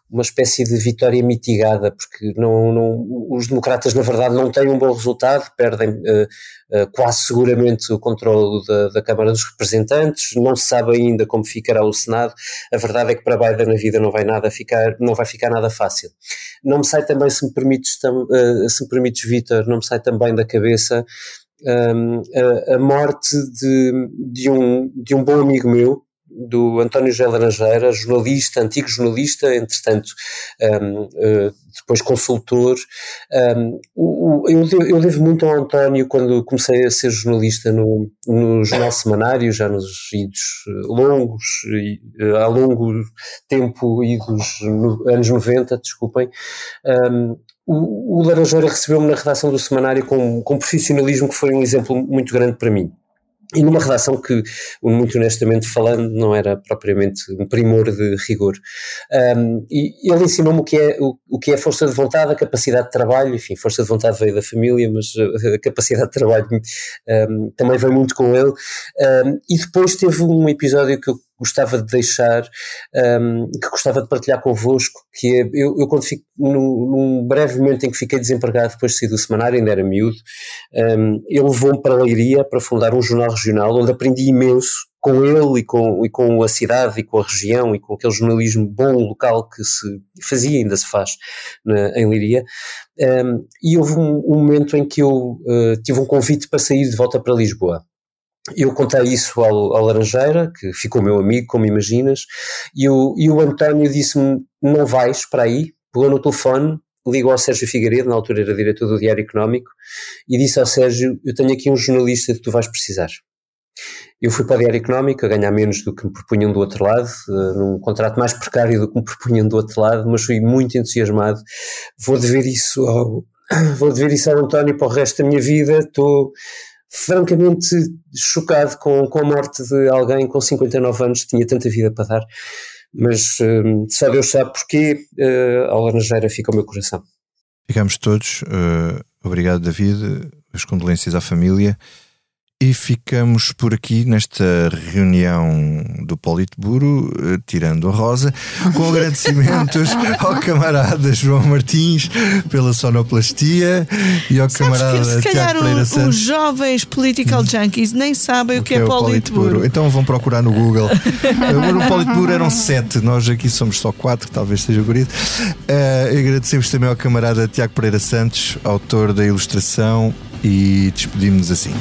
uma espécie de vitória mitigada, porque não, não, os democratas, na verdade, não têm um bom resultado, perdem uh, uh, quase seguramente o controle da, da, Câmara dos Representantes, não se sabe ainda como ficará o Senado. A verdade é que para Biden a vida não vai nada ficar, não vai ficar nada fácil. Não me sai também, se me permites, uh, se me permites, Vitor, não me sai também da cabeça um, a, a, morte de, de, um, de um bom amigo meu, do António José Laranjeira, jornalista, antigo jornalista, entretanto um, uh, depois consultor. Um, o, eu, eu devo muito ao António quando comecei a ser jornalista no, no jornal semanário, já nos idos eh, longos, uh, há longo tempo, idos no, anos 90, desculpem. Um, o, o Laranjeira recebeu-me na redação do semanário com, com profissionalismo que foi um exemplo muito grande para mim. E numa redação que, muito honestamente falando, não era propriamente um primor de rigor. Um, e ele ensinou-me o, que é, o, o, que é força de vontade, a capacidade de trabalho, enfim, força de vontade veio da família, mas a capacidade de trabalho um, também veio muito com ele. Um, e depois teve um episódio que eu gostava de deixar, um, que gostava de partilhar convosco, que é, eu, eu quando fico, num, num, breve momento em que fiquei desempregado depois de sair do semanário, ainda era miúdo, um, ele levou-me para a Leiria para fundar um jornal regional, onde aprendi imenso com ele e com, e com a cidade e com a região e com aquele jornalismo bom local que se fazia, ainda se faz na, em Leiria. Um, e houve um, um, momento em que eu uh, tive um convite para sair de volta para Lisboa. Eu contei isso ao, ao Laranjeira, que ficou meu amigo, como imaginas, e o, e o António disse-me: Não vais para aí? Pegou no telefone, ligou ao Sérgio Figueiredo, na altura era diretor do Diário Económico, e disse ao Sérgio: Eu tenho aqui um jornalista que tu vais precisar. Eu fui para a Diário Económico a ganhar menos do que me propunham do outro lado, uh, num contrato mais precário do que me propunham do outro lado, mas fui muito entusiasmado. Vou dever isso ao, vou dever isso ao António para o resto da minha vida. Estou francamente chocado com, com a morte de alguém com 59 anos que tinha tanta vida para dar, mas uh, só Deus sabe porquê. Uh, ao Laranjeira fica o meu coração.
Ficamos todos. Uh, obrigado, David. As condolências à família. E ficamos por aqui nesta reunião do Politburo, eh, tirando a Rosa, com agradecimentos ao camarada João Martins pela sonoplastia e ao
Sabes
camarada
que, se calhar o- os jovens political junkies nem sabem o que, é,
o
Politburo.
Então vão procurar no Google. O Politburo eram sete, nós aqui somos só quatro, talvez seja por isso. Eh, agradecemos também ao camarada Tiago Pereira Santos, autor da ilustração, e despedimos-nos assim.